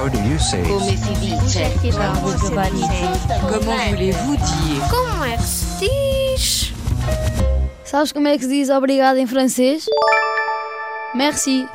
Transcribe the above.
How do you say Comment voulez-vous dire Como é que se diz? Sabes como é que se diz obrigado em francês? Merci.